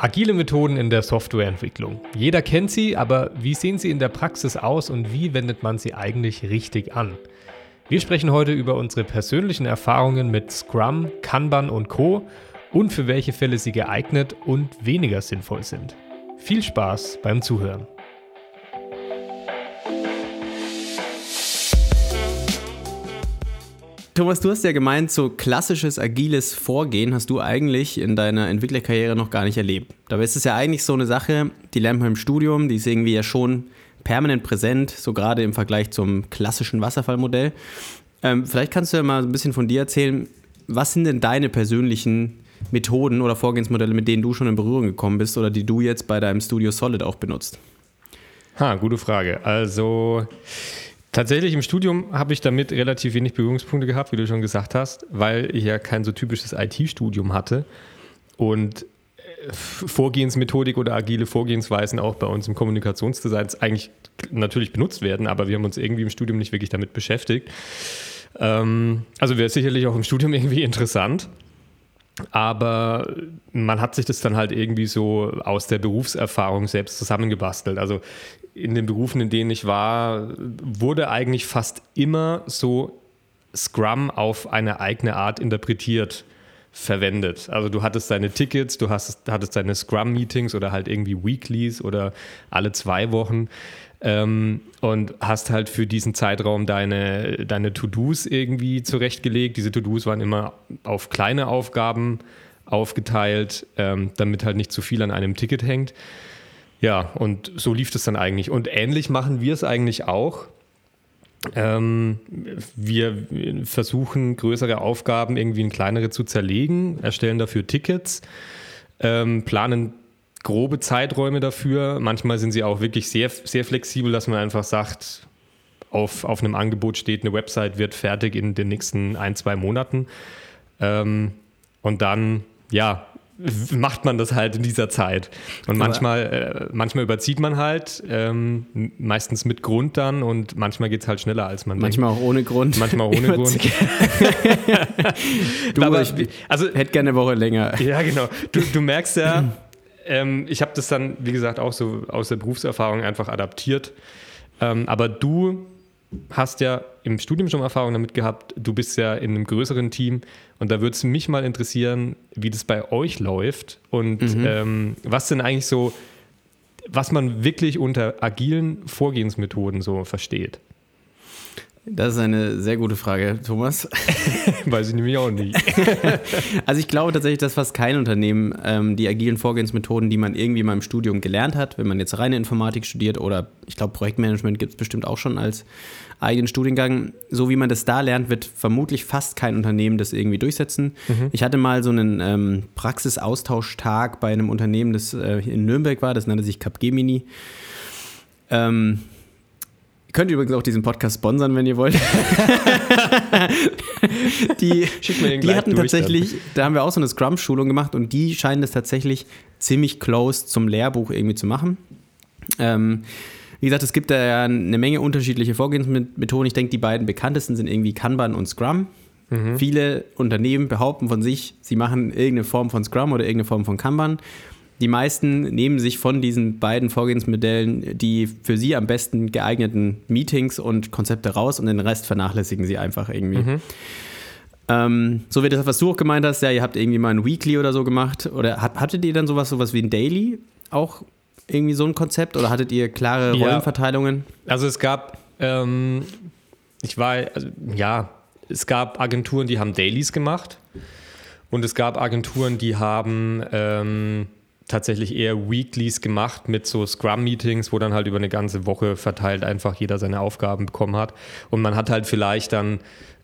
Agile Methoden in der Softwareentwicklung. Jeder kennt sie, aber wie sehen sie in der Praxis aus und wie wendet man sie eigentlich richtig an? Wir sprechen heute über unsere persönlichen Erfahrungen mit Scrum, Kanban und Co. und für welche Fälle sie geeignet und weniger sinnvoll sind. Viel Spaß beim Zuhören. Thomas, du hast ja gemeint, so klassisches agiles Vorgehen hast du eigentlich in deiner Entwicklerkarriere noch gar nicht erlebt. Dabei ist es ja eigentlich so eine Sache, die lernt man im Studium, die ist irgendwie ja schon permanent präsent, so gerade im Vergleich zum klassischen Wasserfallmodell. Ähm, vielleicht kannst du ja mal ein bisschen von dir erzählen, was sind denn deine persönlichen Methoden oder Vorgehensmodelle, mit denen du schon in Berührung gekommen bist oder die du jetzt bei deinem Studio Solid auch benutzt? Ha, gute Frage. Also Tatsächlich im Studium habe ich damit relativ wenig Berührungspunkte gehabt, wie du schon gesagt hast, weil ich ja kein so typisches IT-Studium hatte und äh, Vorgehensmethodik oder agile Vorgehensweisen auch bei uns im Kommunikationsdesign eigentlich natürlich benutzt werden, aber wir haben uns irgendwie im Studium nicht wirklich damit beschäftigt. Ähm, also wäre sicherlich auch im Studium irgendwie interessant. Aber man hat sich das dann halt irgendwie so aus der Berufserfahrung selbst zusammengebastelt. Also in den Berufen, in denen ich war, wurde eigentlich fast immer so Scrum auf eine eigene Art interpretiert verwendet. Also du hattest deine Tickets, du hast, hattest deine Scrum-Meetings oder halt irgendwie Weeklies oder alle zwei Wochen ähm, und hast halt für diesen Zeitraum deine, deine To-Dos irgendwie zurechtgelegt. Diese To-Dos waren immer auf kleine Aufgaben aufgeteilt, ähm, damit halt nicht zu viel an einem Ticket hängt. Ja, und so lief es dann eigentlich. Und ähnlich machen wir es eigentlich auch. Ähm, wir versuchen größere Aufgaben irgendwie in kleinere zu zerlegen, erstellen dafür Tickets, ähm, planen grobe Zeiträume dafür. Manchmal sind sie auch wirklich sehr, sehr flexibel, dass man einfach sagt, auf, auf einem Angebot steht, eine Website wird fertig in den nächsten ein, zwei Monaten. Ähm, und dann, ja, macht man das halt in dieser Zeit. Und manchmal, äh, manchmal überzieht man halt, ähm, meistens mit Grund dann und manchmal geht es halt schneller, als man Manchmal denkt. auch ohne Grund. Manchmal auch ohne Grund. du, Aber, ich also, hätte gerne eine Woche länger. Ja, genau. Du, du merkst ja, ähm, ich habe das dann, wie gesagt, auch so aus der Berufserfahrung einfach adaptiert. Ähm, aber du hast ja im Studium schon Erfahrung damit gehabt, du bist ja in einem größeren Team und da würde es mich mal interessieren, wie das bei euch läuft und mhm. ähm, was denn eigentlich so, was man wirklich unter agilen Vorgehensmethoden so versteht. Das ist eine sehr gute Frage, Thomas. Weiß ich nämlich auch nicht. also ich glaube tatsächlich, dass fast kein Unternehmen ähm, die agilen Vorgehensmethoden, die man irgendwie mal im Studium gelernt hat, wenn man jetzt reine Informatik studiert oder ich glaube Projektmanagement gibt es bestimmt auch schon als eigenen Studiengang, so wie man das da lernt, wird vermutlich fast kein Unternehmen das irgendwie durchsetzen. Mhm. Ich hatte mal so einen ähm, Praxisaustauschtag bei einem Unternehmen, das äh, in Nürnberg war, das nannte sich Capgemini. Ähm, könnt ihr übrigens auch diesen Podcast sponsern, wenn ihr wollt. die die hatten tatsächlich, dann. da haben wir auch so eine Scrum-Schulung gemacht und die scheinen das tatsächlich ziemlich close zum Lehrbuch irgendwie zu machen. Ähm, wie gesagt, es gibt da ja eine Menge unterschiedliche Vorgehensmethoden. Ich denke, die beiden bekanntesten sind irgendwie Kanban und Scrum. Mhm. Viele Unternehmen behaupten von sich, sie machen irgendeine Form von Scrum oder irgendeine Form von Kanban. Die meisten nehmen sich von diesen beiden Vorgehensmodellen die für sie am besten geeigneten Meetings und Konzepte raus und den Rest vernachlässigen sie einfach irgendwie. Mhm. Ähm, so wie das, was du auch gemeint hast, ja, ihr habt irgendwie mal ein Weekly oder so gemacht. Oder hattet ihr dann sowas, sowas wie ein Daily auch irgendwie so ein Konzept oder hattet ihr klare Rollenverteilungen? Ja, also es gab, ähm, ich war, also, ja, es gab Agenturen, die haben Dailies gemacht und es gab Agenturen, die haben ähm, tatsächlich eher Weeklies gemacht mit so Scrum-Meetings, wo dann halt über eine ganze Woche verteilt einfach jeder seine Aufgaben bekommen hat. Und man hat halt vielleicht dann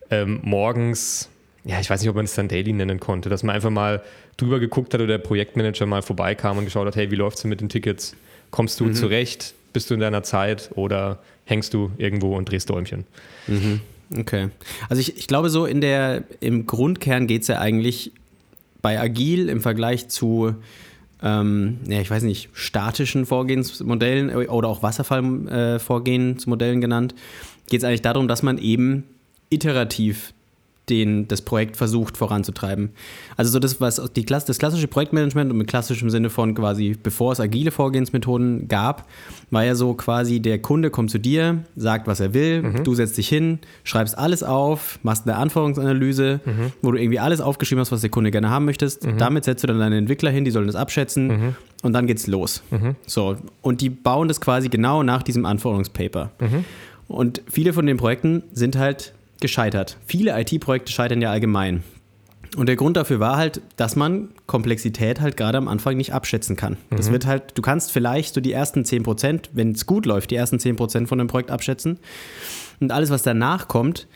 ähm, morgens, ja, ich weiß nicht, ob man es dann Daily nennen konnte, dass man einfach mal drüber geguckt hat oder der Projektmanager mal vorbeikam und geschaut hat, hey, wie läuft es denn mit den Tickets? Kommst du mhm. zurecht? Bist du in deiner Zeit oder hängst du irgendwo und drehst Däumchen? Mhm. Okay. Also ich, ich glaube so in der, im Grundkern geht es ja eigentlich bei Agil im Vergleich zu ähm, ja, ich weiß nicht, statischen Vorgehensmodellen oder auch Wasserfallvorgehensmodellen genannt, geht es eigentlich darum, dass man eben iterativ den, das Projekt versucht voranzutreiben. Also so das, was die, das klassische Projektmanagement und mit klassischem Sinne von quasi, bevor es agile Vorgehensmethoden gab, war ja so quasi, der Kunde kommt zu dir, sagt, was er will, mhm. du setzt dich hin, schreibst alles auf, machst eine Anforderungsanalyse, mhm. wo du irgendwie alles aufgeschrieben hast, was der Kunde gerne haben möchtest. Mhm. Damit setzt du dann deine Entwickler hin, die sollen das abschätzen mhm. und dann geht's los. Mhm. So, und die bauen das quasi genau nach diesem Anforderungspaper. Mhm. Und viele von den Projekten sind halt gescheitert. Viele IT-Projekte scheitern ja allgemein. Und der Grund dafür war halt, dass man Komplexität halt gerade am Anfang nicht abschätzen kann. Mhm. Das wird halt, du kannst vielleicht so die ersten 10%, wenn es gut läuft, die ersten 10% von dem Projekt abschätzen. Und alles, was danach kommt,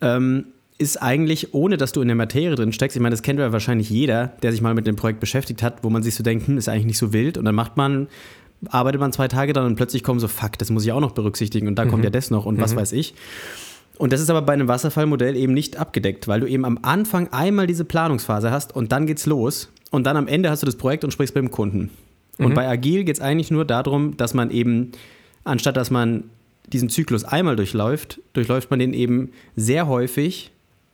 ähm, ist eigentlich, ohne dass du in der Materie drin steckst, ich meine, das kennt ja wahrscheinlich jeder, der sich mal mit dem Projekt beschäftigt hat, wo man sich so denkt, hm, ist eigentlich nicht so wild. Und dann macht man, arbeitet man zwei Tage dann und plötzlich kommen so, fuck, das muss ich auch noch berücksichtigen und da mhm. kommt ja das noch und mhm. was weiß ich. Und das ist aber bei einem Wasserfallmodell eben nicht abgedeckt, weil du eben am Anfang einmal diese Planungsphase hast und dann geht's los und dann am Ende hast du das Projekt und sprichst mit dem Kunden. Und mhm. bei Agil geht es eigentlich nur darum, dass man eben, anstatt dass man diesen Zyklus einmal durchläuft, durchläuft man den eben sehr häufig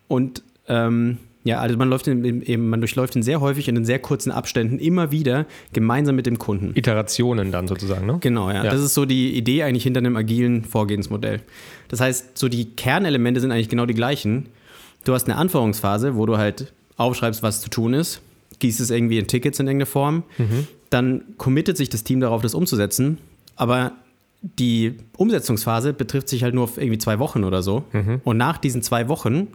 und ähm, ja, also man, läuft in, eben, man durchläuft ihn sehr häufig und in sehr kurzen Abständen immer wieder gemeinsam mit dem Kunden. Iterationen dann sozusagen, ne? Genau, ja. ja. Das ist so die Idee eigentlich hinter einem agilen Vorgehensmodell. Das heißt, so die Kernelemente sind eigentlich genau die gleichen. Du hast eine Anforderungsphase, wo du halt aufschreibst, was zu tun ist, gießt es irgendwie in Tickets in irgendeiner Form, mhm. dann committet sich das Team darauf, das umzusetzen, aber die Umsetzungsphase betrifft sich halt nur auf irgendwie zwei Wochen oder so. Mhm. Und nach diesen zwei Wochen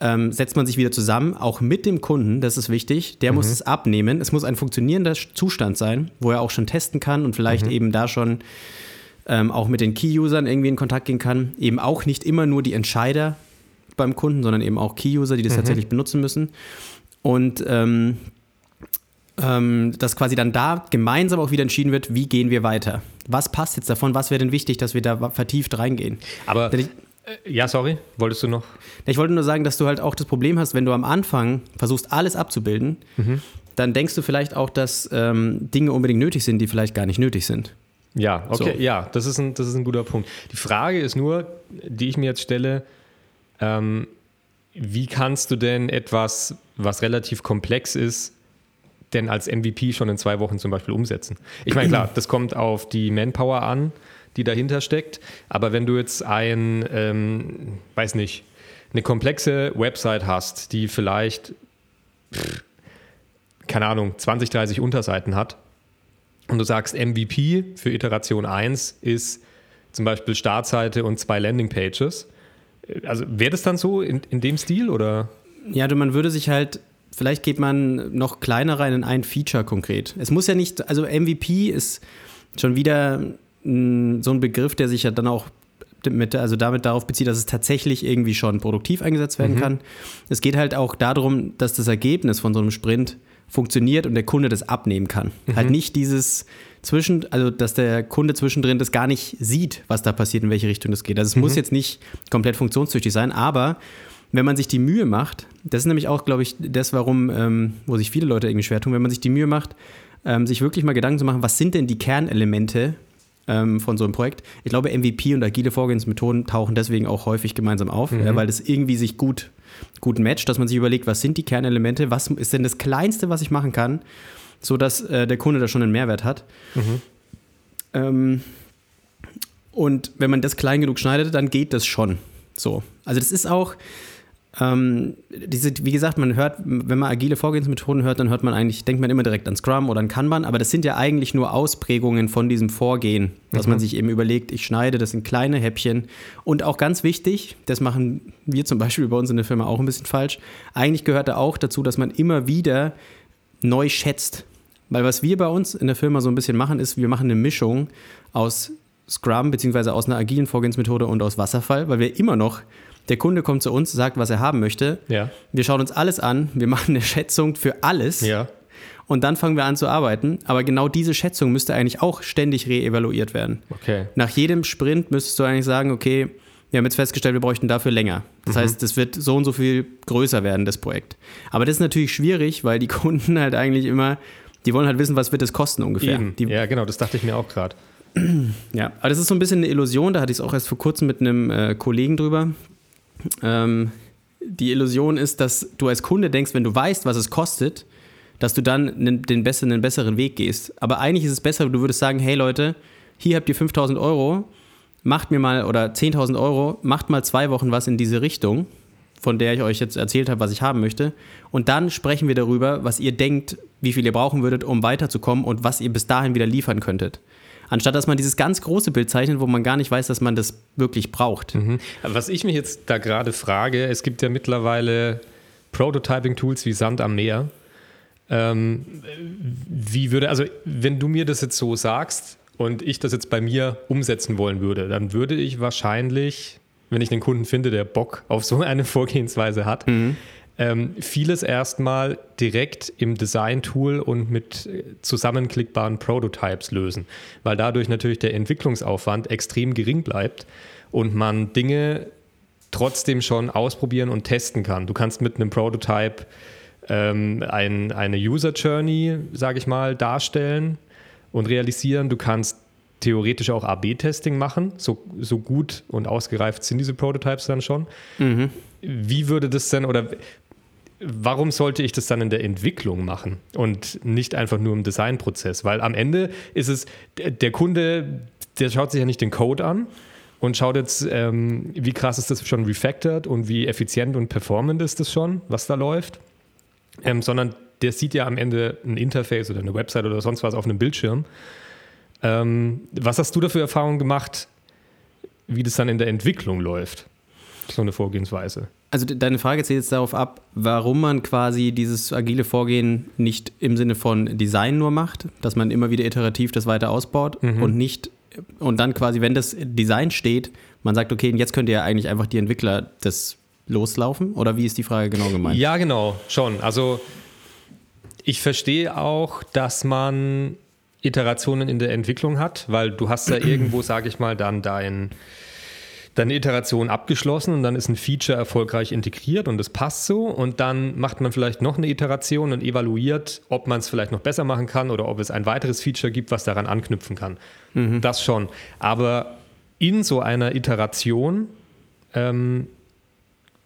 ähm, setzt man sich wieder zusammen, auch mit dem Kunden, das ist wichtig. Der mhm. muss es abnehmen. Es muss ein funktionierender Zustand sein, wo er auch schon testen kann und vielleicht mhm. eben da schon ähm, auch mit den Key-Usern irgendwie in Kontakt gehen kann. Eben auch nicht immer nur die Entscheider beim Kunden, sondern eben auch Key-User, die das mhm. tatsächlich benutzen müssen. Und ähm, ähm, dass quasi dann da gemeinsam auch wieder entschieden wird, wie gehen wir weiter. Was passt jetzt davon? Was wäre denn wichtig, dass wir da vertieft reingehen? Aber äh, ja, sorry, wolltest du noch? Ich wollte nur sagen, dass du halt auch das Problem hast, wenn du am Anfang versuchst, alles abzubilden, mhm. dann denkst du vielleicht auch, dass ähm, Dinge unbedingt nötig sind, die vielleicht gar nicht nötig sind. Ja, okay, so. ja, das ist, ein, das ist ein guter Punkt. Die Frage ist nur, die ich mir jetzt stelle, ähm, wie kannst du denn etwas, was relativ komplex ist, denn als MVP schon in zwei Wochen zum Beispiel umsetzen? Ich meine, klar, das kommt auf die Manpower an die dahinter steckt. Aber wenn du jetzt ein, ähm, weiß nicht, eine komplexe Website hast, die vielleicht, pff, keine Ahnung, 20, 30 Unterseiten hat und du sagst, MVP für Iteration 1 ist zum Beispiel Startseite und zwei Landingpages. Also wäre das dann so in, in dem Stil oder? Ja, man würde sich halt vielleicht geht man noch kleiner rein in ein Feature konkret. Es muss ja nicht, also MVP ist schon wieder so ein Begriff, der sich ja dann auch mit, also damit darauf bezieht, dass es tatsächlich irgendwie schon produktiv eingesetzt werden mhm. kann. Es geht halt auch darum, dass das Ergebnis von so einem Sprint funktioniert und der Kunde das abnehmen kann. Mhm. Halt nicht dieses zwischen, also dass der Kunde zwischendrin das gar nicht sieht, was da passiert, in welche Richtung das geht. Also es mhm. muss jetzt nicht komplett funktionstüchtig sein, aber wenn man sich die Mühe macht, das ist nämlich auch, glaube ich, das, warum, ähm, wo sich viele Leute irgendwie schwer tun, wenn man sich die Mühe macht, ähm, sich wirklich mal Gedanken zu machen, was sind denn die Kernelemente ähm, von so einem Projekt. Ich glaube, MVP und agile Vorgehensmethoden tauchen deswegen auch häufig gemeinsam auf, mhm. äh, weil das irgendwie sich gut, gut matcht, dass man sich überlegt, was sind die Kernelemente, was ist denn das Kleinste, was ich machen kann, sodass äh, der Kunde da schon einen Mehrwert hat. Mhm. Ähm, und wenn man das klein genug schneidet, dann geht das schon. So. Also das ist auch, ähm, diese, wie gesagt, man hört, wenn man agile Vorgehensmethoden hört, dann hört man eigentlich, denkt man immer direkt an Scrum oder an Kanban, aber das sind ja eigentlich nur Ausprägungen von diesem Vorgehen, dass mhm. man sich eben überlegt, ich schneide das in kleine Häppchen. Und auch ganz wichtig, das machen wir zum Beispiel bei uns in der Firma auch ein bisschen falsch, eigentlich gehört da auch dazu, dass man immer wieder neu schätzt. Weil was wir bei uns in der Firma so ein bisschen machen, ist, wir machen eine Mischung aus Scrum beziehungsweise aus einer agilen Vorgehensmethode und aus Wasserfall, weil wir immer noch der Kunde kommt zu uns, sagt, was er haben möchte. Ja. Wir schauen uns alles an, wir machen eine Schätzung für alles. Ja. Und dann fangen wir an zu arbeiten. Aber genau diese Schätzung müsste eigentlich auch ständig reevaluiert werden. Okay. Nach jedem Sprint müsstest du eigentlich sagen, okay, wir haben jetzt festgestellt, wir bräuchten dafür länger. Das mhm. heißt, es wird so und so viel größer werden, das Projekt. Aber das ist natürlich schwierig, weil die Kunden halt eigentlich immer, die wollen halt wissen, was wird es kosten ungefähr. Ja, genau, das dachte ich mir auch gerade. Ja, aber das ist so ein bisschen eine Illusion, da hatte ich es auch erst vor kurzem mit einem äh, Kollegen drüber. Ähm, die Illusion ist, dass du als Kunde denkst, wenn du weißt, was es kostet, dass du dann den besseren, einen besseren Weg gehst. Aber eigentlich ist es besser, du würdest sagen, hey Leute, hier habt ihr 5000 Euro, macht mir mal, oder 10.000 Euro, macht mal zwei Wochen was in diese Richtung, von der ich euch jetzt erzählt habe, was ich haben möchte. Und dann sprechen wir darüber, was ihr denkt, wie viel ihr brauchen würdet, um weiterzukommen und was ihr bis dahin wieder liefern könntet. Anstatt dass man dieses ganz große Bild zeichnet, wo man gar nicht weiß, dass man das wirklich braucht. Mhm. Was ich mich jetzt da gerade frage, es gibt ja mittlerweile Prototyping-Tools wie Sand am Meer. Ähm, wie würde, also wenn du mir das jetzt so sagst und ich das jetzt bei mir umsetzen wollen würde, dann würde ich wahrscheinlich, wenn ich einen Kunden finde, der Bock auf so eine Vorgehensweise hat, mhm ähm, vieles erstmal direkt im Design-Tool und mit äh, zusammenklickbaren Prototypes lösen, weil dadurch natürlich der Entwicklungsaufwand extrem gering bleibt und man Dinge trotzdem schon ausprobieren und testen kann. Du kannst mit einem Prototype ähm, ein, eine User Journey, sage ich mal, darstellen und realisieren. Du kannst theoretisch auch AB-Testing machen. So, so gut und ausgereift sind diese Prototypes dann schon. Mhm. Wie würde das denn oder warum sollte ich das dann in der Entwicklung machen und nicht einfach nur im Designprozess? Weil am Ende ist es, der Kunde, der schaut sich ja nicht den Code an und schaut jetzt, ähm, wie krass ist das schon refactored und wie effizient und performant ist das schon, was da läuft, ähm, sondern der sieht ja am Ende ein Interface oder eine Website oder sonst was auf einem Bildschirm. Ähm, was hast du da für Erfahrungen gemacht, wie das dann in der Entwicklung läuft? So eine Vorgehensweise. Also deine Frage zählt jetzt darauf ab, warum man quasi dieses agile Vorgehen nicht im Sinne von Design nur macht, dass man immer wieder iterativ das weiter ausbaut mhm. und nicht und dann quasi, wenn das Design steht, man sagt, okay, jetzt könnt ihr ja eigentlich einfach die Entwickler das loslaufen? Oder wie ist die Frage genau gemeint? Ja, genau, schon. Also ich verstehe auch, dass man Iterationen in der Entwicklung hat, weil du hast ja irgendwo, sage ich mal, dann dein dann eine Iteration abgeschlossen und dann ist ein Feature erfolgreich integriert und es passt so und dann macht man vielleicht noch eine Iteration und evaluiert, ob man es vielleicht noch besser machen kann oder ob es ein weiteres Feature gibt, was daran anknüpfen kann. Mhm. Das schon. Aber in so einer Iteration ähm,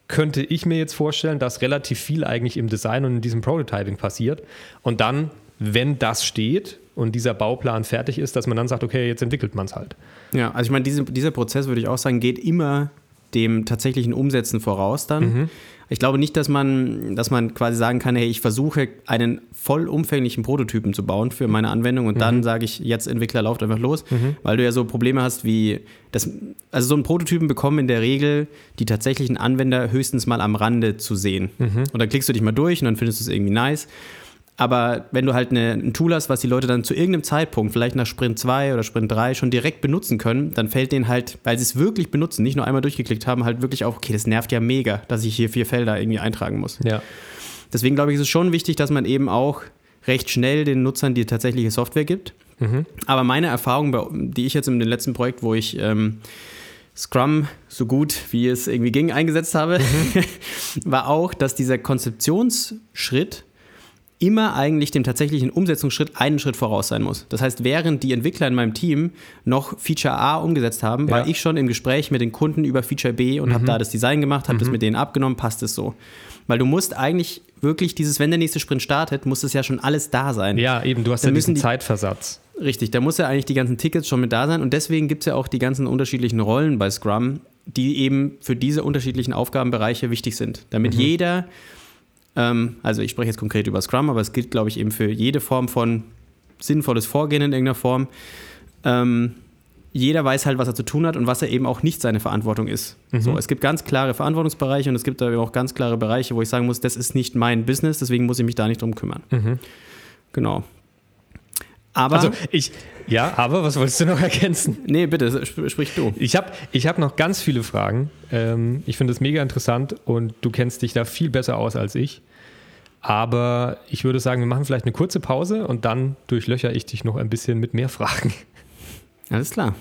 könnte ich mir jetzt vorstellen, dass relativ viel eigentlich im Design und in diesem Prototyping passiert und dann, wenn das steht, und dieser Bauplan fertig ist, dass man dann sagt, okay, jetzt entwickelt man es halt. Ja, also ich meine, diese, dieser Prozess, würde ich auch sagen, geht immer dem tatsächlichen Umsetzen voraus dann. Mhm. Ich glaube nicht, dass man, dass man quasi sagen kann, hey, ich versuche einen vollumfänglichen Prototypen zu bauen für meine Anwendung und mhm. dann sage ich, jetzt Entwickler, lauft einfach los, mhm. weil du ja so Probleme hast wie, das, also so einen Prototypen bekommen in der Regel die tatsächlichen Anwender höchstens mal am Rande zu sehen. Mhm. Und dann klickst du dich mal durch und dann findest du es irgendwie nice. Aber wenn du halt eine, ein Tool hast, was die Leute dann zu irgendeinem Zeitpunkt, vielleicht nach Sprint 2 oder Sprint 3, schon direkt benutzen können, dann fällt denen halt, weil sie es wirklich benutzen, nicht nur einmal durchgeklickt haben, halt wirklich auch, okay, das nervt ja mega, dass ich hier vier Felder irgendwie eintragen muss. Ja. Deswegen glaube ich, ist es schon wichtig, dass man eben auch recht schnell den Nutzern die tatsächliche Software gibt. Mhm. Aber meine Erfahrung, die ich jetzt in dem letzten Projekt, wo ich ähm, Scrum so gut wie es irgendwie ging eingesetzt habe, mhm. war auch, dass dieser Konzeptionsschritt immer eigentlich dem tatsächlichen Umsetzungsschritt einen Schritt voraus sein muss. Das heißt, während die Entwickler in meinem Team noch Feature A umgesetzt haben, ja. war ich schon im Gespräch mit den Kunden über Feature B und mhm. habe da das Design gemacht, habe mhm. das mit denen abgenommen, passt es so. Weil du musst eigentlich wirklich dieses, wenn der nächste Sprint startet, muss es ja schon alles da sein. Ja, eben, du hast Dann ja diesen die, Zeitversatz. Richtig, da muss ja eigentlich die ganzen Tickets schon mit da sein und deswegen gibt es ja auch die ganzen unterschiedlichen Rollen bei Scrum, die eben für diese unterschiedlichen Aufgabenbereiche wichtig sind. Damit mhm. jeder ähm, also ich spreche jetzt konkret über Scrum, aber es gilt, glaube ich, eben für jede Form von sinnvolles Vorgehen in irgendeiner Form. Ähm, jeder weiß halt, was er zu tun hat und was er eben auch nicht seine Verantwortung ist. Mhm. So, es gibt ganz klare Verantwortungsbereiche und es gibt aber auch ganz klare Bereiche, wo ich sagen muss, das ist nicht mein Business, deswegen muss ich mich da nicht drum kümmern. Mhm. Genau. Aber also ich, ja, aber was wolltest du noch ergänzen? Nee, bitte, sprich du. Ich habe ich hab noch ganz viele Fragen. Ähm, ich finde es mega interessant und du kennst dich da viel besser aus als ich. Aber ich würde sagen, wir machen vielleicht eine kurze Pause und dann durchlöcher ich dich noch ein bisschen mit mehr Fragen. Alles klar.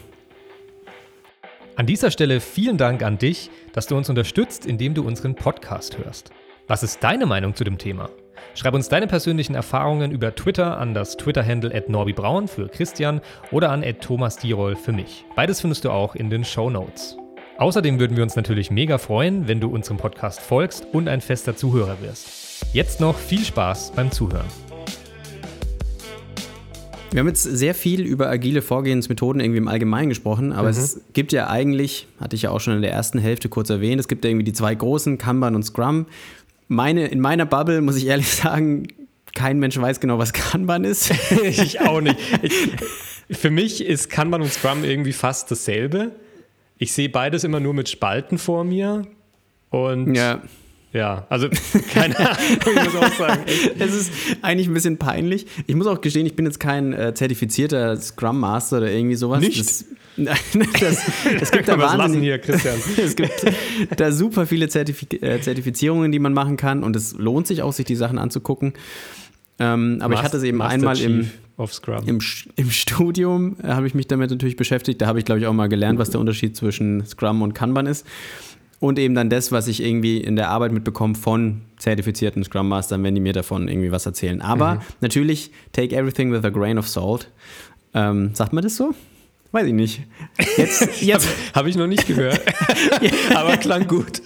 An dieser Stelle vielen Dank an dich, dass du uns unterstützt, indem du unseren Podcast hörst. Was ist deine Meinung zu dem Thema? Schreib uns deine persönlichen Erfahrungen über Twitter an das Twitter-Handle at norbibraun für Christian oder an at Thomas Dierol für mich. Beides findest du auch in den Show Notes. Außerdem würden wir uns natürlich mega freuen, wenn du unserem Podcast folgst und ein fester Zuhörer wirst. Jetzt noch viel Spaß beim Zuhören. Wir haben jetzt sehr viel über agile Vorgehensmethoden irgendwie im Allgemeinen gesprochen, aber mhm. es gibt ja eigentlich, hatte ich ja auch schon in der ersten Hälfte kurz erwähnt, es gibt ja irgendwie die zwei großen, Kanban und Scrum. Meine, in meiner Bubble, muss ich ehrlich sagen, kein Mensch weiß genau, was Kanban ist. ich auch nicht. Ich, für mich ist Kanban und Scrum irgendwie fast dasselbe. Ich sehe beides immer nur mit Spalten vor mir. Und ja. Ja, also keine Ahnung, ich muss auch sagen. Es ist eigentlich ein bisschen peinlich. Ich muss auch gestehen, ich bin jetzt kein äh, zertifizierter Scrum Master oder irgendwie sowas. Nicht? Das, das, es gibt da wahnsinnig, hier, Christian. es gibt da super viele Zertif äh, Zertifizierungen, die man machen kann und es lohnt sich auch, sich die Sachen anzugucken. Ähm, aber Master, ich hatte es eben Master einmal im, im, im, Studium, äh, habe ich mich damit natürlich beschäftigt. Da habe ich, glaube ich, auch mal gelernt, was der Unterschied zwischen Scrum und Kanban ist und eben dann das, was ich irgendwie in der Arbeit mitbekomme von zertifizierten Scrum Mastern, wenn die mir davon irgendwie was erzählen. Aber mhm. natürlich, take everything with a grain of salt. Ähm, sagt man das so? Weiß ich nicht. Jetzt, jetzt habe ich noch nicht gehört, aber klang gut.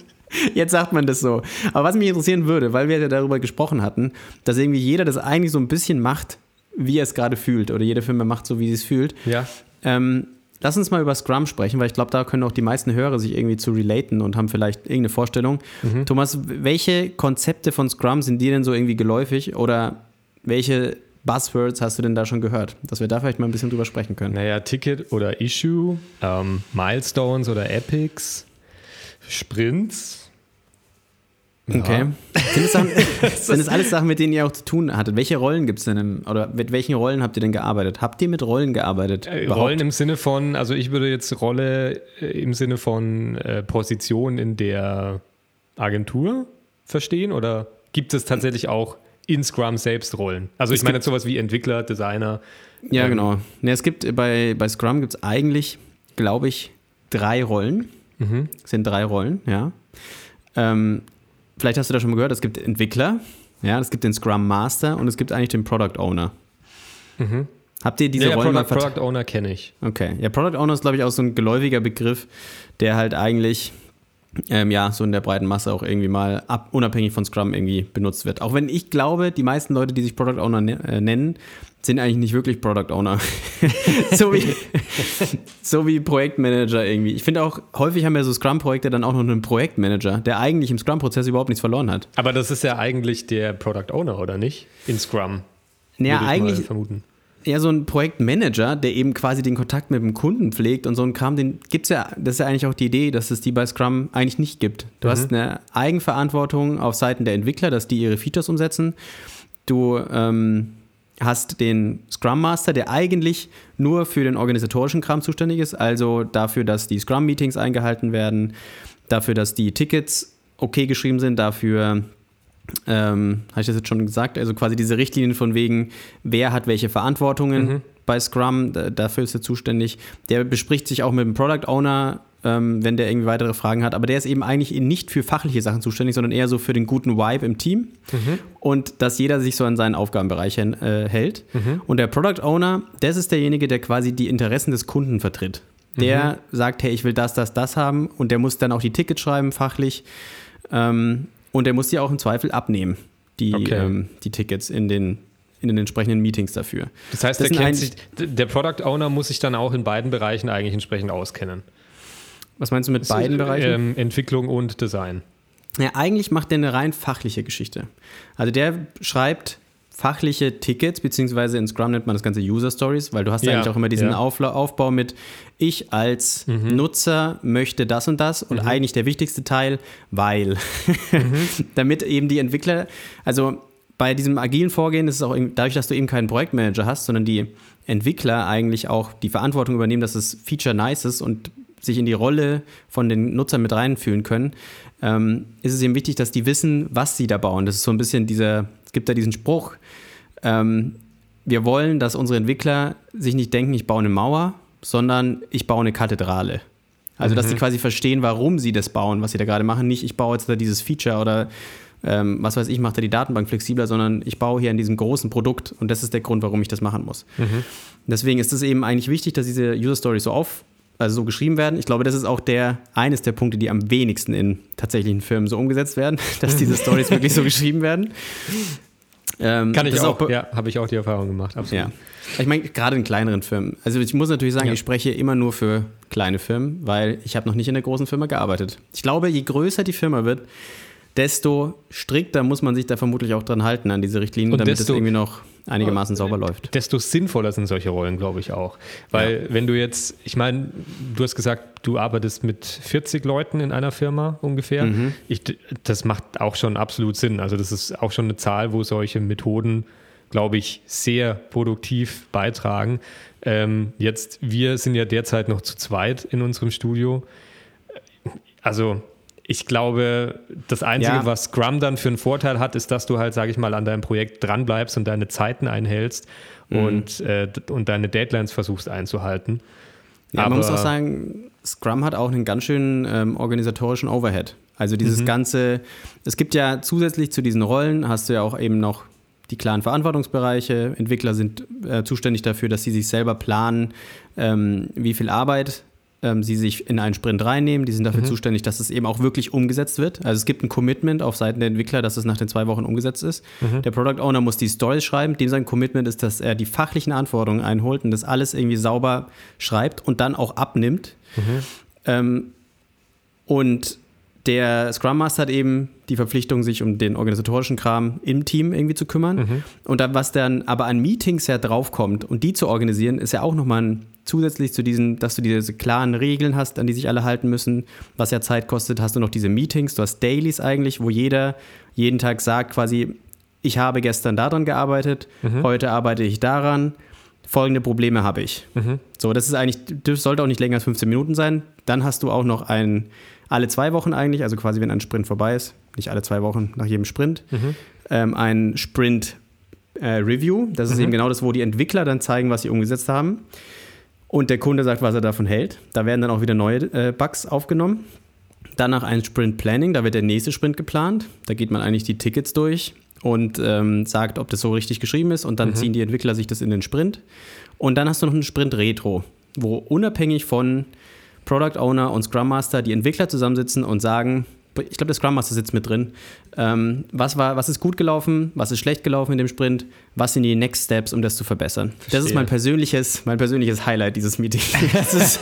Jetzt sagt man das so. Aber was mich interessieren würde, weil wir ja darüber gesprochen hatten, dass irgendwie jeder das eigentlich so ein bisschen macht, wie er es gerade fühlt, oder jede Firma macht so, wie sie es fühlt. Ja. Ähm, Lass uns mal über Scrum sprechen, weil ich glaube, da können auch die meisten Hörer sich irgendwie zu relaten und haben vielleicht irgendeine Vorstellung. Mhm. Thomas, welche Konzepte von Scrum sind dir denn so irgendwie geläufig oder welche Buzzwords hast du denn da schon gehört? Dass wir da vielleicht mal ein bisschen drüber sprechen können. Naja, Ticket oder Issue, ähm, Milestones oder Epics, Sprints, Okay. Sind es, Sachen, sind es alles Sachen, mit denen ihr auch zu tun hattet? Welche Rollen gibt es denn? Im, oder mit welchen Rollen habt ihr denn gearbeitet? Habt ihr mit Rollen gearbeitet? Äh, Rollen im Sinne von, also ich würde jetzt Rolle äh, im Sinne von äh, Position in der Agentur verstehen oder gibt es tatsächlich auch in Scrum selbst Rollen? Also ich meine jetzt sowas wie Entwickler, Designer. Ja, ähm, genau. Ne, es gibt bei, bei Scrum gibt es eigentlich, glaube ich, drei Rollen. Mhm. Es sind drei Rollen, ja. Ähm, vielleicht hast du da schon mal gehört, es gibt Entwickler, ja, es gibt den Scrum Master und es gibt eigentlich den Product Owner. Mhm. Habt ihr diese ja, Rollen Product, Product Owner kenne ich. Okay. Ja, Product Owner ist, glaube ich, auch so ein geläufiger Begriff, der halt eigentlich ähm, ja, so in der breiten Masse auch irgendwie mal ab, unabhängig von Scrum irgendwie benutzt wird. Auch wenn ich glaube, die meisten Leute, die sich Product Owner ne äh, nennen, sind eigentlich nicht wirklich Product Owner. so, wie, so wie Projektmanager irgendwie. Ich finde auch, häufig haben ja so Scrum-Projekte dann auch noch einen Projektmanager, der eigentlich im Scrum-Prozess überhaupt nichts verloren hat. Aber das ist ja eigentlich der Product Owner, oder nicht? In Scrum. Ja, eigentlich. Vermuten. Ja, so ein Projektmanager, der eben quasi den Kontakt mit dem Kunden pflegt und so ein Kram, den gibt es ja, das ist ja eigentlich auch die Idee, dass es die bei Scrum eigentlich nicht gibt. Du mhm. hast eine Eigenverantwortung auf Seiten der Entwickler, dass die ihre Features umsetzen. Du ähm, hast den Scrum Master, der eigentlich nur für den organisatorischen Kram zuständig ist, also dafür, dass die Scrum-Meetings eingehalten werden, dafür, dass die Tickets okay geschrieben sind, dafür, ähm, habe ich das jetzt schon gesagt, also quasi diese Richtlinien von wegen, wer hat welche Verantwortungen mhm. bei Scrum, dafür ist er zuständig. Der bespricht sich auch mit dem Product Owner ähm, wenn der irgendwie weitere Fragen hat. Aber der ist eben eigentlich nicht für fachliche Sachen zuständig, sondern eher so für den guten Vibe im Team mhm. und dass jeder sich so an seinen Aufgabenbereich äh, hält. Mhm. Und der Product Owner, das ist derjenige, der quasi die Interessen des Kunden vertritt. Der mhm. sagt, hey, ich will das, das, das haben und der muss dann auch die Tickets schreiben, fachlich. Ähm, und der muss die auch im Zweifel abnehmen, die, okay. ähm, die Tickets in den in den entsprechenden Meetings dafür. Das heißt, das der, sich, der Product Owner muss sich dann auch in beiden Bereichen eigentlich entsprechend auskennen. Was meinst du mit beiden Bereichen? Ähm, Entwicklung und Design. Ja, eigentlich macht der eine rein fachliche Geschichte. Also der schreibt fachliche Tickets, beziehungsweise in Scrum nennt man das Ganze User Stories, weil du hast ja, eigentlich auch immer diesen ja. Aufbau mit, ich als mhm. Nutzer möchte das und das und mhm. eigentlich der wichtigste Teil, weil. Mhm. Damit eben die Entwickler, also bei diesem agilen Vorgehen ist es auch dadurch, dass du eben keinen Projektmanager hast, sondern die Entwickler eigentlich auch die Verantwortung übernehmen, dass das Feature nice ist und sich in die Rolle von den Nutzern mit reinfühlen können, ähm, ist es eben wichtig, dass die wissen, was sie da bauen. Das ist so ein bisschen dieser, es gibt da diesen Spruch, ähm, wir wollen, dass unsere Entwickler sich nicht denken, ich baue eine Mauer, sondern ich baue eine Kathedrale. Also, mhm. dass sie mhm. quasi verstehen, warum sie das bauen, was sie da gerade machen. Nicht, ich baue jetzt da dieses Feature oder ähm, was weiß ich, mache da die Datenbank flexibler, sondern ich baue hier an diesem großen Produkt und das ist der Grund, warum ich das machen muss. Mhm. Deswegen ist es eben eigentlich wichtig, dass diese User Stories so auf, also so geschrieben werden. Ich glaube, das ist auch der, eines der Punkte, die am wenigsten in tatsächlichen Firmen so umgesetzt werden, dass diese Stories wirklich so geschrieben werden. Ähm, Kann ich auch, auch ja, habe ich auch die Erfahrung gemacht, absolut. Ja. Ich meine, gerade in kleineren Firmen. Also ich muss natürlich sagen, ja. ich spreche immer nur für kleine Firmen, weil ich habe noch nicht in einer großen Firma gearbeitet. Ich glaube, je größer die Firma wird, desto strikter muss man sich da vermutlich auch dran halten an diese Richtlinien, Und damit es irgendwie noch einigermaßen sauber läuft. Desto sinnvoller sind solche Rollen, glaube ich auch. Weil ja. wenn du jetzt, ich meine, du hast gesagt, du arbeitest mit 40 Leuten in einer Firma ungefähr. Mhm. Ich, das macht auch schon absolut Sinn. Also das ist auch schon eine Zahl, wo solche Methoden, glaube ich, sehr produktiv beitragen. Ähm, jetzt, wir sind ja derzeit noch zu zweit in unserem Studio. Also ich glaube, das Einzige, ja. was Scrum dann für einen Vorteil hat, ist, dass du halt, sage ich mal, an deinem Projekt dranbleibst und deine Zeiten einhältst mhm. und, äh, und deine Deadlines versuchst einzuhalten. Ja, Aber man muss auch sagen, Scrum hat auch einen ganz schönen ähm, organisatorischen Overhead. Also dieses mhm. ganze, es gibt ja zusätzlich zu diesen Rollen, hast du ja auch eben noch die klaren Verantwortungsbereiche. Entwickler sind äh, zuständig dafür, dass sie sich selber planen, ähm, wie viel Arbeit ähm, sie sich in einen Sprint reinnehmen. Die sind dafür mhm. zuständig, dass es eben auch wirklich umgesetzt wird. Also es gibt ein Commitment auf Seiten der Entwickler, dass es nach den zwei Wochen umgesetzt ist. Mhm. Der Product Owner muss die Stories schreiben. Dem sein Commitment ist, dass er die fachlichen Anforderungen einholt und das alles irgendwie sauber schreibt und dann auch abnimmt. Mhm. Ähm, und der Scrum Master hat eben die Verpflichtung, sich um den organisatorischen Kram im Team irgendwie zu kümmern. Mhm. Und dann, was dann aber an Meetings ja draufkommt und die zu organisieren, ist ja auch nochmal ein zusätzlich zu diesen, dass du diese klaren Regeln hast, an die sich alle halten müssen, was ja Zeit kostet, hast du noch diese Meetings, du hast Dailies eigentlich, wo jeder jeden Tag sagt quasi, ich habe gestern daran gearbeitet, mhm. heute arbeite ich daran, folgende Probleme habe ich. Mhm. So, das ist eigentlich, das sollte auch nicht länger als 15 Minuten sein. Dann hast du auch noch ein, alle zwei Wochen eigentlich, also quasi wenn ein Sprint vorbei ist, nicht alle zwei Wochen nach jedem Sprint, mhm. ähm, ein Sprint äh, Review. Das ist mhm. eben genau das, wo die Entwickler dann zeigen, was sie umgesetzt haben und der Kunde sagt, was er davon hält. Da werden dann auch wieder neue äh, Bugs aufgenommen. Danach ein Sprint Planning, da wird der nächste Sprint geplant. Da geht man eigentlich die Tickets durch und ähm, sagt, ob das so richtig geschrieben ist und dann mhm. ziehen die Entwickler sich das in den Sprint. Und dann hast du noch einen Sprint Retro, wo unabhängig von Product Owner und Scrum Master die Entwickler zusammensitzen und sagen, ich glaube, der Scrum Master sitzt mit drin. Ähm, was, war, was ist gut gelaufen? Was ist schlecht gelaufen in dem Sprint? Was sind die Next Steps, um das zu verbessern? Verstehe. Das ist mein persönliches, mein persönliches Highlight dieses Meetings. Das ist,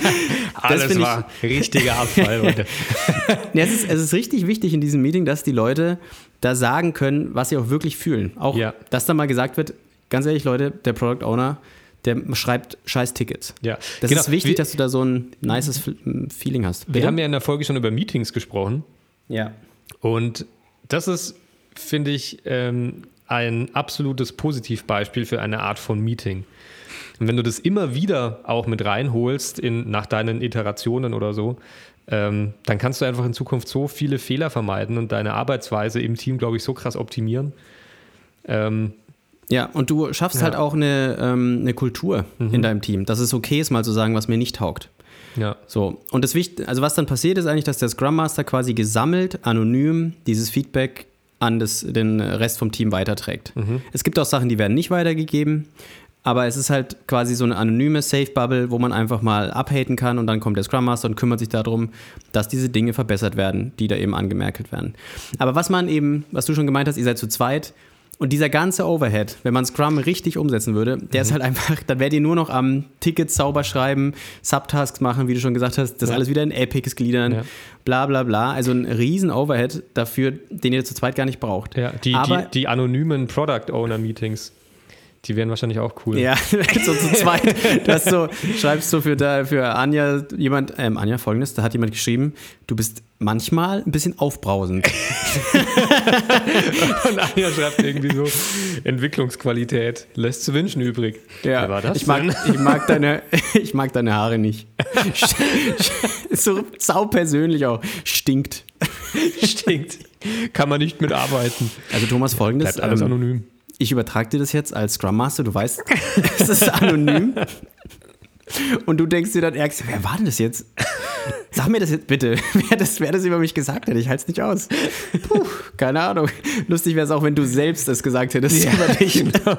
Alles das war ich, richtiger Abfall heute. es, ist, es ist richtig wichtig in diesem Meeting, dass die Leute da sagen können, was sie auch wirklich fühlen. Auch, ja. dass da mal gesagt wird, ganz ehrlich, Leute, der Product Owner, der schreibt scheiß Tickets. Ja. Das genau. ist wichtig, wir, dass du da so ein nices Feeling hast. Bitte? Wir haben ja in der Folge schon über Meetings gesprochen. Ja. Und das ist, finde ich, ähm, ein absolutes Positivbeispiel für eine Art von Meeting. Und wenn du das immer wieder auch mit reinholst in, nach deinen Iterationen oder so, ähm, dann kannst du einfach in Zukunft so viele Fehler vermeiden und deine Arbeitsweise im Team, glaube ich, so krass optimieren. Ähm, ja, und du schaffst ja. halt auch eine, ähm, eine Kultur mhm. in deinem Team, dass es okay ist, mal zu sagen, was mir nicht taugt. Ja. So. Und das Wichtige, also was dann passiert ist eigentlich, dass der Scrum Master quasi gesammelt, anonym, dieses Feedback an das, den Rest vom Team weiterträgt. Mhm. Es gibt auch Sachen, die werden nicht weitergegeben, aber es ist halt quasi so eine anonyme Safe-Bubble, wo man einfach mal abhaten kann und dann kommt der Scrum Master und kümmert sich darum, dass diese Dinge verbessert werden, die da eben angemerkt werden. Aber was man eben, was du schon gemeint hast, ihr seid zu zweit, und dieser ganze Overhead, wenn man Scrum richtig umsetzen würde, der mhm. ist halt einfach, dann wärt ihr nur noch am Tickets sauber schreiben, Subtasks machen, wie du schon gesagt hast, das ja. alles wieder in Epics gliedern, ja. bla bla bla. Also ein riesen Overhead dafür, den ihr zu zweit gar nicht braucht. Ja, die, Aber, die, die anonymen Product Owner Meetings. Die wären wahrscheinlich auch cool. Ja, so zu zweit. Das so, schreibst du für, da, für Anja jemand, ähm, Anja folgendes, da hat jemand geschrieben, du bist manchmal ein bisschen aufbrausend. Und Anja schreibt irgendwie so, Entwicklungsqualität lässt zu wünschen übrig. Ja, Wer war das ich mag, ich mag, deine, ich mag deine Haare nicht. so sau persönlich auch. Stinkt. Stinkt. Kann man nicht mitarbeiten. Also Thomas, folgendes. Bleibt alles ähm, anonym ich übertrage dir das jetzt als Scrum Master, du weißt, es ist anonym. Und du denkst dir dann, wer war denn das jetzt? Sag mir das jetzt bitte, wer das, wer das über mich gesagt hätte. Ich halte es nicht aus. Puh, keine Ahnung. Lustig wäre es auch, wenn du selbst es gesagt hättest ja, über dich. Genau.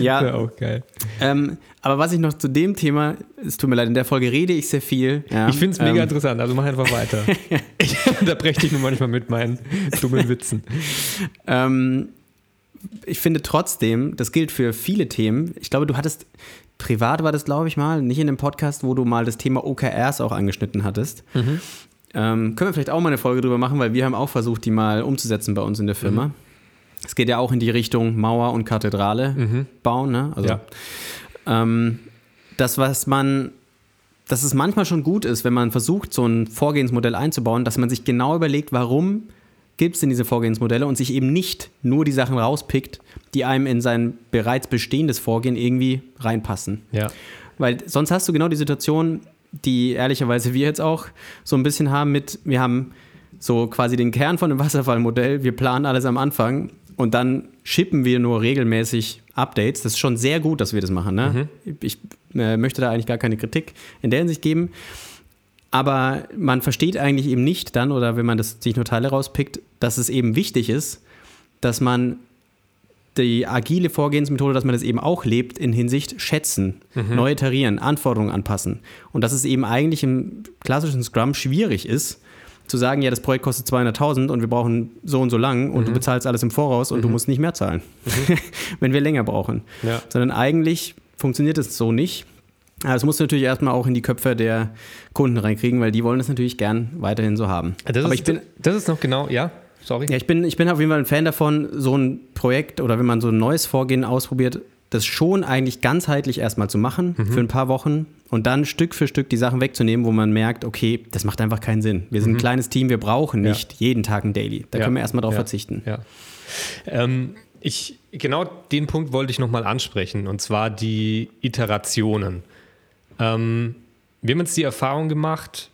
Ja. ja, auch geil. Ähm, aber was ich noch zu dem Thema, es tut mir leid, in der Folge rede ich sehr viel. Ja, ich finde es mega ähm, interessant, also mach einfach weiter. ich unterbreche dich nur manchmal mit meinen dummen Witzen. Ähm, ich finde trotzdem, das gilt für viele Themen. Ich glaube, du hattest, privat war das, glaube ich, mal, nicht in dem Podcast, wo du mal das Thema OKRs auch angeschnitten hattest. Mhm. Ähm, können wir vielleicht auch mal eine Folge drüber machen, weil wir haben auch versucht, die mal umzusetzen bei uns in der Firma. Mhm. Es geht ja auch in die Richtung Mauer und Kathedrale mhm. bauen. Ne? Also, ja. ähm, das, was man, dass es manchmal schon gut ist, wenn man versucht, so ein Vorgehensmodell einzubauen, dass man sich genau überlegt, warum gibt es denn diese Vorgehensmodelle und sich eben nicht nur die Sachen rauspickt, die einem in sein bereits bestehendes Vorgehen irgendwie reinpassen. Ja. Weil sonst hast du genau die Situation, die ehrlicherweise wir jetzt auch so ein bisschen haben mit, wir haben so quasi den Kern von dem Wasserfallmodell, wir planen alles am Anfang und dann schippen wir nur regelmäßig Updates. Das ist schon sehr gut, dass wir das machen. Ne? Mhm. Ich äh, möchte da eigentlich gar keine Kritik in der Hinsicht geben. Aber man versteht eigentlich eben nicht dann, oder wenn man das sich nur Teile rauspickt, dass es eben wichtig ist, dass man die agile Vorgehensmethode, dass man das eben auch lebt, in Hinsicht schätzen, mhm. neu iterieren, Anforderungen anpassen. Und dass es eben eigentlich im klassischen Scrum schwierig ist, zu sagen, ja, das Projekt kostet 200.000 und wir brauchen so und so lang und mhm. du bezahlst alles im Voraus und mhm. du musst nicht mehr zahlen, mhm. wenn wir länger brauchen. Ja. Sondern eigentlich funktioniert es so nicht. Das musst du natürlich erstmal auch in die Köpfe der Kunden reinkriegen, weil die wollen das natürlich gern weiterhin so haben. Das Aber ist, ich bin, das ist noch genau, ja, sorry. Ja, ich bin, ich bin auf jeden Fall ein Fan davon, so ein Projekt oder wenn man so ein neues Vorgehen ausprobiert, das schon eigentlich ganzheitlich erstmal zu machen mhm. für ein paar Wochen und dann Stück für Stück die Sachen wegzunehmen, wo man merkt, okay, das macht einfach keinen Sinn. Wir sind mhm. ein kleines Team, wir brauchen nicht ja. jeden Tag ein Daily. Da ja. können wir erstmal drauf ja. verzichten. Ähm, ich, genau den Punkt wollte ich nochmal ansprechen und zwar die Iterationen. Ähm, wir haben jetzt die Erfahrung gemacht,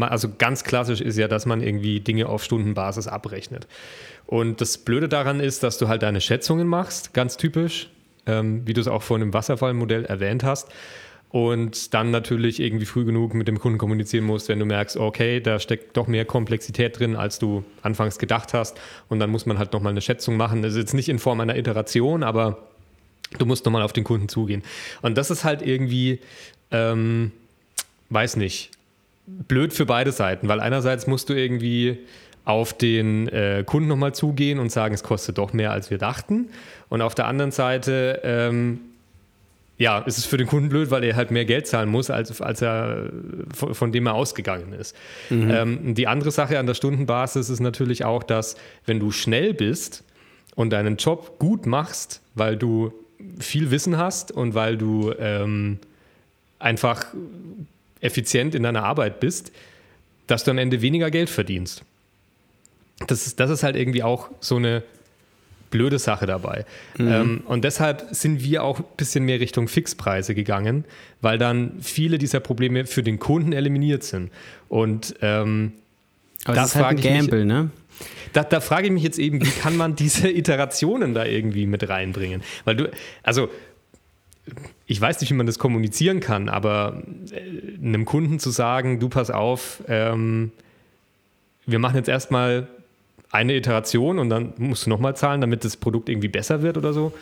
also ganz klassisch ist ja, dass man irgendwie Dinge auf Stundenbasis abrechnet. Und das Blöde daran ist, dass du halt deine Schätzungen machst, ganz typisch, ähm, wie du es auch vor einem Wasserfallmodell erwähnt hast. Und dann natürlich irgendwie früh genug mit dem Kunden kommunizieren musst, wenn du merkst, okay, da steckt doch mehr Komplexität drin, als du anfangs gedacht hast. Und dann muss man halt nochmal eine Schätzung machen. Das ist jetzt nicht in Form einer Iteration, aber du musst nochmal auf den Kunden zugehen. Und das ist halt irgendwie, ähm, weiß nicht, blöd für beide Seiten, weil einerseits musst du irgendwie auf den äh, Kunden nochmal zugehen und sagen, es kostet doch mehr, als wir dachten. Und auf der anderen Seite, ähm, ja, ist es für den Kunden blöd, weil er halt mehr Geld zahlen muss, als, als er von, von dem er ausgegangen ist. Mhm. Ähm, die andere Sache an der Stundenbasis ist natürlich auch, dass wenn du schnell bist und deinen Job gut machst, weil du viel Wissen hast und weil du ähm, einfach effizient in deiner Arbeit bist, dass du am Ende weniger Geld verdienst. Das ist, das ist halt irgendwie auch so eine blöde Sache dabei. Mhm. Ähm, und deshalb sind wir auch ein bisschen mehr Richtung Fixpreise gegangen, weil dann viele dieser Probleme für den Kunden eliminiert sind. Und ähm, Aber das, das ist halt ein Gamble, mich, ne? Da, da frage ich mich jetzt eben, wie kann man diese Iterationen da irgendwie mit reinbringen? Weil du, also ich weiß nicht, wie man das kommunizieren kann, aber äh, einem Kunden zu sagen, du pass auf, ähm, wir machen jetzt erstmal eine Iteration und dann musst du nochmal zahlen, damit das Produkt irgendwie besser wird oder so.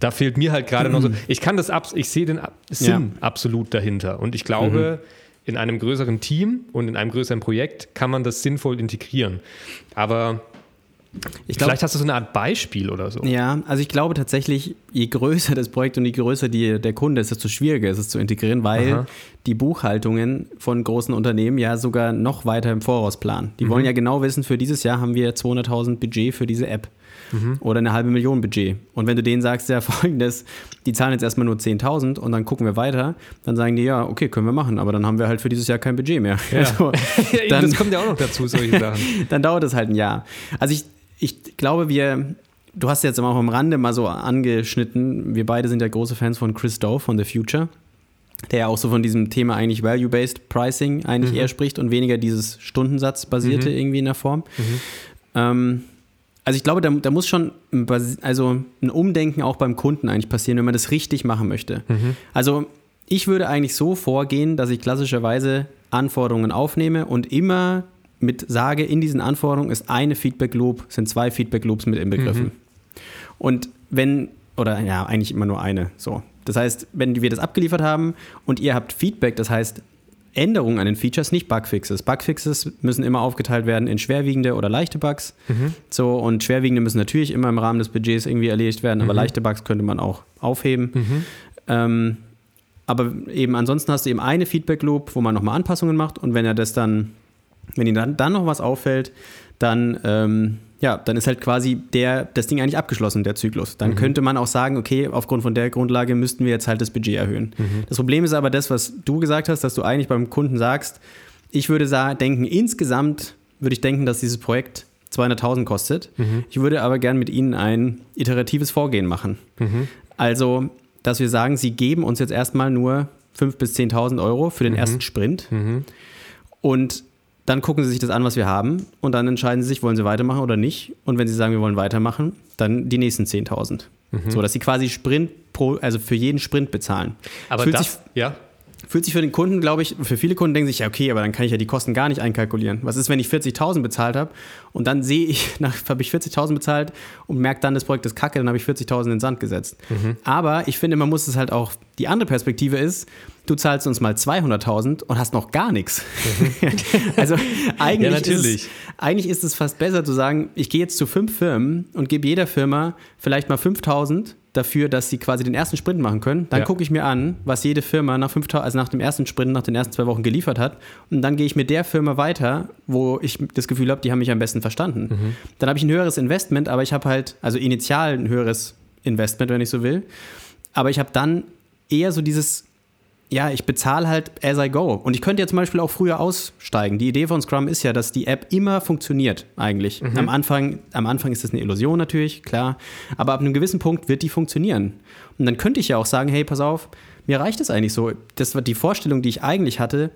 Da fehlt mir halt gerade mhm. noch so. Ich kann das, ich sehe den Sinn ja. absolut dahinter. Und ich glaube, mhm in einem größeren Team und in einem größeren Projekt kann man das sinnvoll integrieren. Aber glaub, Vielleicht hast du so eine Art Beispiel oder so. Ja, also ich glaube tatsächlich, je größer das Projekt und je größer die, der Kunde ist, desto schwieriger ist es zu integrieren, weil Aha. die Buchhaltungen von großen Unternehmen ja sogar noch weiter im Voraus planen. Die mhm. wollen ja genau wissen, für dieses Jahr haben wir 200.000 Budget für diese App mhm. oder eine halbe Million Budget. Und wenn du denen sagst, ja, folgendes, die zahlen jetzt erstmal nur 10.000 und dann gucken wir weiter, dann sagen die, ja, okay, können wir machen, aber dann haben wir halt für dieses Jahr kein Budget mehr. Ja. Also, dann, das kommt ja auch noch dazu, solche Sachen. dann dauert es halt ein Jahr. Also ich, ich glaube, wir, du hast jetzt auch am Rande mal so angeschnitten, wir beide sind ja große Fans von Chris Doe von The Future der ja auch so von diesem Thema eigentlich Value-Based Pricing eigentlich mhm. eher spricht und weniger dieses Stundensatzbasierte mhm. irgendwie in der Form. Mhm. Ähm, also ich glaube, da, da, muss schon also ein Umdenken auch beim Kunden eigentlich passieren, wenn man das richtig machen möchte. Mhm. Also ich würde eigentlich so vorgehen, dass ich klassischerweise Anforderungen aufnehme und immer mit sage, in diesen Anforderungen ist eine Feedback Loop, sind zwei Feedback Loops mit inbegriffen. Mhm. Und wenn oder ja, eigentlich immer nur eine. So. Das heißt, wenn wir das abgeliefert haben und ihr habt Feedback, das heißt Änderungen an den Features, nicht Bugfixes. Bugfixes müssen immer aufgeteilt werden in schwerwiegende oder leichte Bugs. Mhm. So, und schwerwiegende müssen natürlich immer im Rahmen des Budgets irgendwie erledigt werden, aber mhm. leichte Bugs könnte man auch aufheben. Mhm. Ähm, aber eben ansonsten hast du eben eine Feedback-Loop, wo man nochmal Anpassungen macht und wenn er das dann, wenn ihm dann, dann noch was auffällt, dann ähm, ja, dann ist halt quasi der, das Ding eigentlich abgeschlossen, der Zyklus. Dann mhm. könnte man auch sagen, okay, aufgrund von der Grundlage müssten wir jetzt halt das Budget erhöhen. Mhm. Das Problem ist aber das, was du gesagt hast, dass du eigentlich beim Kunden sagst, ich würde denken, insgesamt würde ich denken, dass dieses Projekt 200.000 kostet. Mhm. Ich würde aber gern mit Ihnen ein iteratives Vorgehen machen. Mhm. Also, dass wir sagen, Sie geben uns jetzt erstmal nur 5.000 bis 10.000 Euro für den mhm. ersten Sprint. Mhm. Und dann gucken sie sich das an, was wir haben und dann entscheiden sie sich, wollen sie weitermachen oder nicht. Und wenn sie sagen, wir wollen weitermachen, dann die nächsten 10.000. Mhm. So, dass sie quasi Sprint pro, also für jeden Sprint bezahlen. Aber das, sich, ja fühlt sich für den Kunden, glaube ich, für viele Kunden denken sich, ja, okay, aber dann kann ich ja die Kosten gar nicht einkalkulieren. Was ist, wenn ich 40.000 bezahlt habe und dann sehe ich, habe ich 40.000 bezahlt und merke dann, das Projekt ist kacke, dann habe ich 40.000 in den Sand gesetzt. Mhm. Aber ich finde, man muss es halt auch, die andere Perspektive ist, du zahlst uns mal 200.000 und hast noch gar nichts. Mhm. also eigentlich, ja, Ist es, eigentlich ist es fast besser zu sagen, ich gehe jetzt zu fünf Firmen und gebe jeder Firma vielleicht mal 5.000 dafür, dass sie quasi den ersten Sprint machen können. Dann ja. gucke ich mir an, was jede Firma nach, fünf, also nach dem ersten Sprint, nach den ersten zwei Wochen geliefert hat. Und dann gehe ich mit der Firma weiter, wo ich das Gefühl habe, die haben mich am besten verstanden. Mhm. Dann habe ich ein höheres Investment, aber ich habe halt, also initial ein höheres Investment, wenn ich so will. Aber ich habe dann eher so dieses ja, ich bezahle halt as I go. Und ich könnte ja zum Beispiel auch früher aussteigen. Die Idee von Scrum ist ja, dass die App immer funktioniert, eigentlich. Mhm. Am, Anfang, am Anfang ist das eine Illusion natürlich, klar. Aber ab einem gewissen Punkt wird die funktionieren. Und dann könnte ich ja auch sagen, hey, pass auf, mir reicht es eigentlich so. Das war die Vorstellung, die ich eigentlich hatte,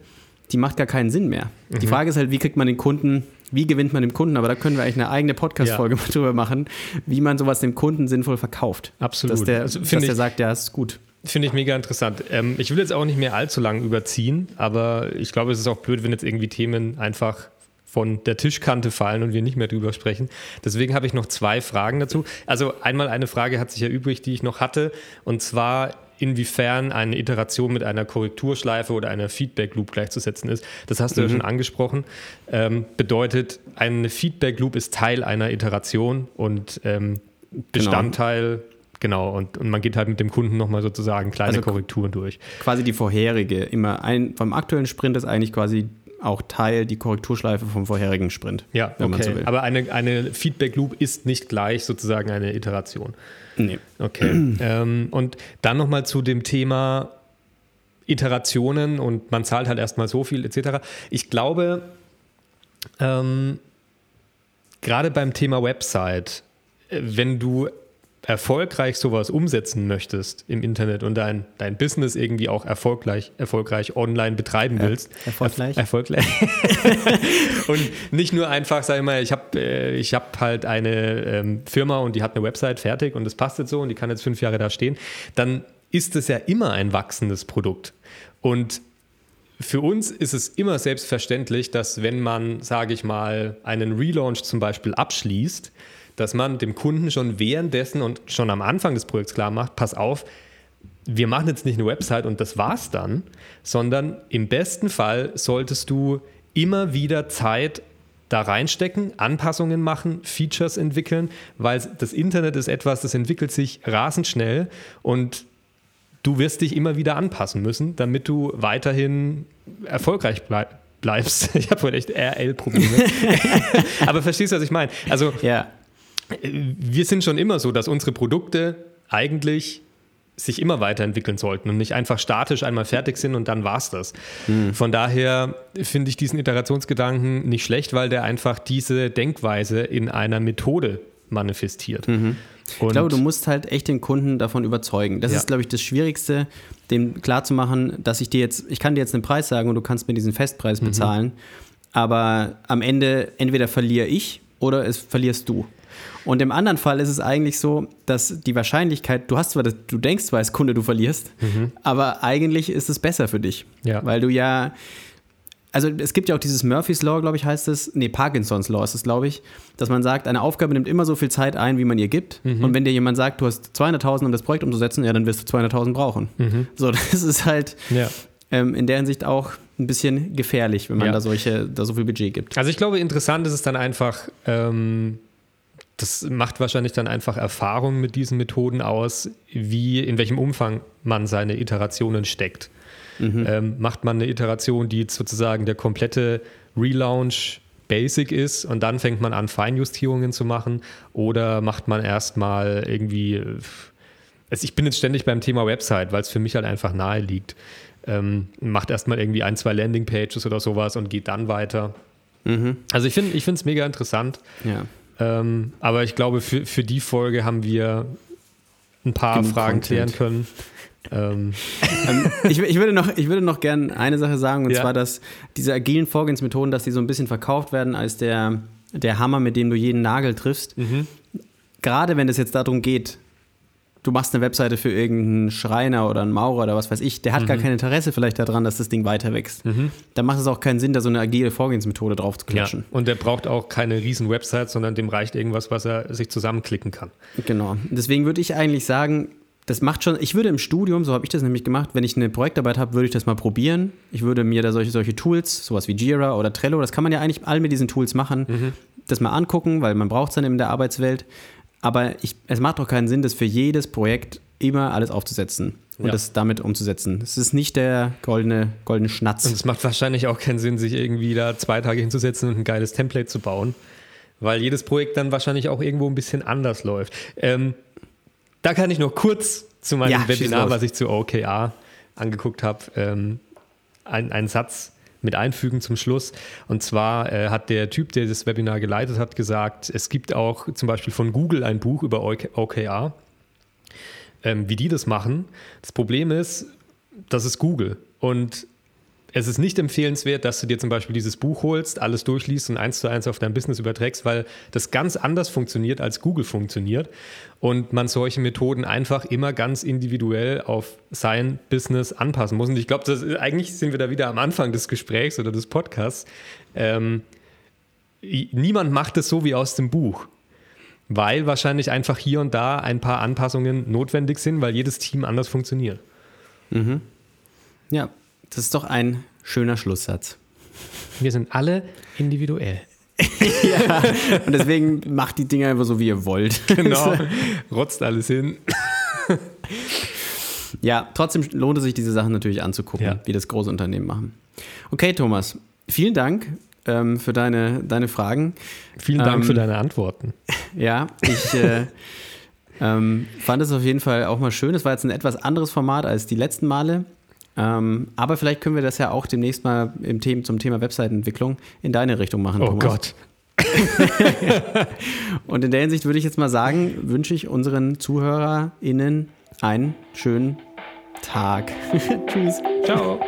die macht gar keinen Sinn mehr. Mhm. Die Frage ist halt, wie kriegt man den Kunden, wie gewinnt man den Kunden? Aber da können wir eigentlich eine eigene Podcast-Folge ja. drüber machen, wie man sowas dem Kunden sinnvoll verkauft. Absolut. Dass der, also, dass der sagt, ja, ist gut. Finde ich mega interessant. Ähm, ich will jetzt auch nicht mehr allzu lang überziehen, aber ich glaube, es ist auch blöd, wenn jetzt irgendwie Themen einfach von der Tischkante fallen und wir nicht mehr drüber sprechen. Deswegen habe ich noch zwei Fragen dazu. Also einmal eine Frage hat sich ja übrig, die ich noch hatte, und zwar inwiefern eine Iteration mit einer Korrekturschleife oder einer Feedback Loop gleichzusetzen ist. Das hast du mhm. ja schon angesprochen. Ähm, bedeutet, eine Feedback Loop ist Teil einer Iteration und ähm, genau. Bestandteil genau. Genau, und, und man geht halt mit dem Kunden nochmal sozusagen kleine also Korrekturen durch. Quasi die vorherige, immer ein, vom aktuellen Sprint ist eigentlich quasi auch Teil die Korrekturschleife vom vorherigen Sprint. Ja, okay. So Aber eine, eine Feedback-Loop ist nicht gleich sozusagen eine Iteration. Nee. Okay. ähm, und dann nochmal zu dem Thema Iterationen und man zahlt halt erstmal so viel etc. Ich glaube, ähm, gerade beim Thema Website, äh, wenn du erfolgreich sowas umsetzen möchtest im Internet und dein, dein Business irgendwie auch erfolgreich, erfolgreich online betreiben willst. Erfolgreich. erfolgreich. und nicht nur einfach, sag ich mal, ich habe äh, ich hab halt eine ähm, Firma und die hat eine Website fertig und das passt jetzt so und die kann jetzt fünf Jahre da stehen, dann ist es ja immer ein wachsendes Produkt. Und für uns ist es immer selbstverständlich, dass wenn man, sage ich mal, einen Relaunch zum Beispiel abschließt, dass man dem Kunden schon währenddessen und schon am Anfang des Projekts klar macht, pass auf, wir machen jetzt nicht eine Website und das war's dann, sondern im besten Fall solltest du immer wieder Zeit da reinstecken, Anpassungen machen, Features entwickeln, weil das Internet ist etwas, das entwickelt sich rasend schnell und du wirst dich immer wieder anpassen müssen, damit du weiterhin erfolgreich bleibst bleibst. Ich habe wohl echt RL-Probleme. Aber verstehst du, was ich meine? Also ja wir sind schon immer so, dass unsere Produkte eigentlich sich immer weiterentwickeln sollten und nicht einfach statisch einmal fertig sind und dann war es das. Mhm. Von daher finde ich diesen Iterationsgedanken nicht schlecht, weil der einfach diese Denkweise in einer Methode manifestiert. Mhm. ich glaube, du musst halt echt den Kunden davon überzeugen. Das ja. ist, glaube ich, das Schwierigste, dem klarzumachen, dass ich dir jetzt, ich kann dir jetzt einen Preis sagen und du kannst mir diesen Festpreis mhm. bezahlen, aber am Ende entweder verliere ich oder es verlierst du. Und im anderen Fall ist es eigentlich so, dass die Wahrscheinlichkeit, du hast zwar, das, du denkst zwar als Kunde, du verlierst, mhm. aber eigentlich ist es besser für dich. Ja. Weil du ja, also es gibt ja auch dieses Murphy's Law, glaube ich, heißt es, nee, Parkinson's Law ist es, glaube ich, dass man sagt, eine Aufgabe nimmt immer so viel Zeit ein, wie man ihr gibt. Mhm. Und wenn dir jemand sagt, du hast 200.000, um das Projekt umzusetzen, ja, dann wirst du 200.000 brauchen. Mhm. So, das ist halt ja. ähm, in der Hinsicht auch ein bisschen gefährlich, wenn man ja. da solche, da so viel Budget gibt. Also ich glaube, interessant ist es dann einfach, ähm, das macht wahrscheinlich dann einfach Erfahrung mit diesen Methoden aus, wie, in welchem Umfang man seine Iterationen steckt. Mhm. Ähm, macht man eine Iteration, die sozusagen der komplette Relaunch Basic ist und dann fängt man an, Feinjustierungen zu machen oder macht man erstmal irgendwie, also ich bin jetzt ständig beim Thema Website, weil es für mich halt einfach nahe liegt. Ähm, macht erstmal irgendwie ein, zwei Landingpages oder sowas und geht dann weiter. Mhm. Also ich finde es mega interessant. Ja. Ähm, aber ich glaube, für, für die Folge haben wir ein paar Genug Fragen Content. klären können. Ähm. ähm. ich, ich, würde noch, ich würde noch gerne eine Sache sagen, und ja. zwar, dass diese agilen Vorgehensmethoden, dass die so ein bisschen verkauft werden als der, der Hammer, mit dem du jeden Nagel triffst. Mhm. Gerade wenn es jetzt darum geht, du machst eine Webseite für irgendeinen Schreiner oder einen Maurer oder was weiß ich, der hat mhm. gar kein Interesse vielleicht daran, dass das Ding weiter wächst. Mhm. Da macht es auch keinen Sinn, da so eine agile Vorgehensmethode drauf zu klatschen. Ja. Und der braucht auch keine riesen Website, sondern dem reicht irgendwas, was er sich zusammenklicken kann. Genau. Deswegen würde ich eigentlich sagen, das macht schon, ich würde im Studium, so habe ich das nämlich gemacht, wenn ich eine Projektarbeit habe, würde ich das mal probieren. Ich würde mir da solche, solche Tools, sowas wie Jira oder Trello, das kann man ja eigentlich all mit diesen Tools machen, mhm. das mal angucken, weil man braucht es dann in der Arbeitswelt. Aber ich, es macht doch keinen Sinn, das für jedes Projekt immer alles aufzusetzen und ja. das damit umzusetzen. Es ist nicht der goldene, goldene Schnatz. Und es macht wahrscheinlich auch keinen Sinn, sich irgendwie da zwei Tage hinzusetzen und ein geiles Template zu bauen, weil jedes Projekt dann wahrscheinlich auch irgendwo ein bisschen anders läuft. Ähm, da kann ich noch kurz zu meinem ja, Webinar, was ich zu OKR angeguckt habe, ähm, einen Satz mit einfügen zum Schluss. Und zwar äh, hat der Typ, der das Webinar geleitet hat, gesagt, es gibt auch zum Beispiel von Google ein Buch über OKR, ähm, wie die das machen. Das Problem ist, das ist Google. Und es ist nicht empfehlenswert, dass du dir zum Beispiel dieses Buch holst, alles durchliest und eins zu eins auf dein Business überträgst, weil das ganz anders funktioniert, als Google funktioniert. Und man solche Methoden einfach immer ganz individuell auf sein Business anpassen muss. Und ich glaube, eigentlich sind wir da wieder am Anfang des Gesprächs oder des Podcasts. Ähm, niemand macht es so wie aus dem Buch weil wahrscheinlich einfach hier und da ein paar Anpassungen notwendig sind, weil jedes Team anders funktioniert. Mhm. Ja, das ist doch ein schöner Schlusssatz. Wir sind alle individuell. ja, und deswegen macht die Dinge einfach so, wie ihr wollt. Genau, rotzt alles hin. ja, trotzdem lohnt es sich, diese Sachen natürlich anzugucken, ja. wie das große Unternehmen machen. Okay, Thomas, vielen Dank ähm, für deine, deine Fragen. Vielen Dank ähm, für deine Antworten. Ja, ich äh, ähm, fand es auf jeden Fall auch mal schön. Es war jetzt ein etwas anderes Format als die letzten Male. Ähm, aber vielleicht können wir das ja auch demnächst mal im Thema, zum Thema Webseitenentwicklung in deine Richtung machen. Oh Thomas. Gott. Und in der Hinsicht würde ich jetzt mal sagen, wünsche ich unseren ZuhörerInnen einen schönen Tag. Tschüss. Ciao.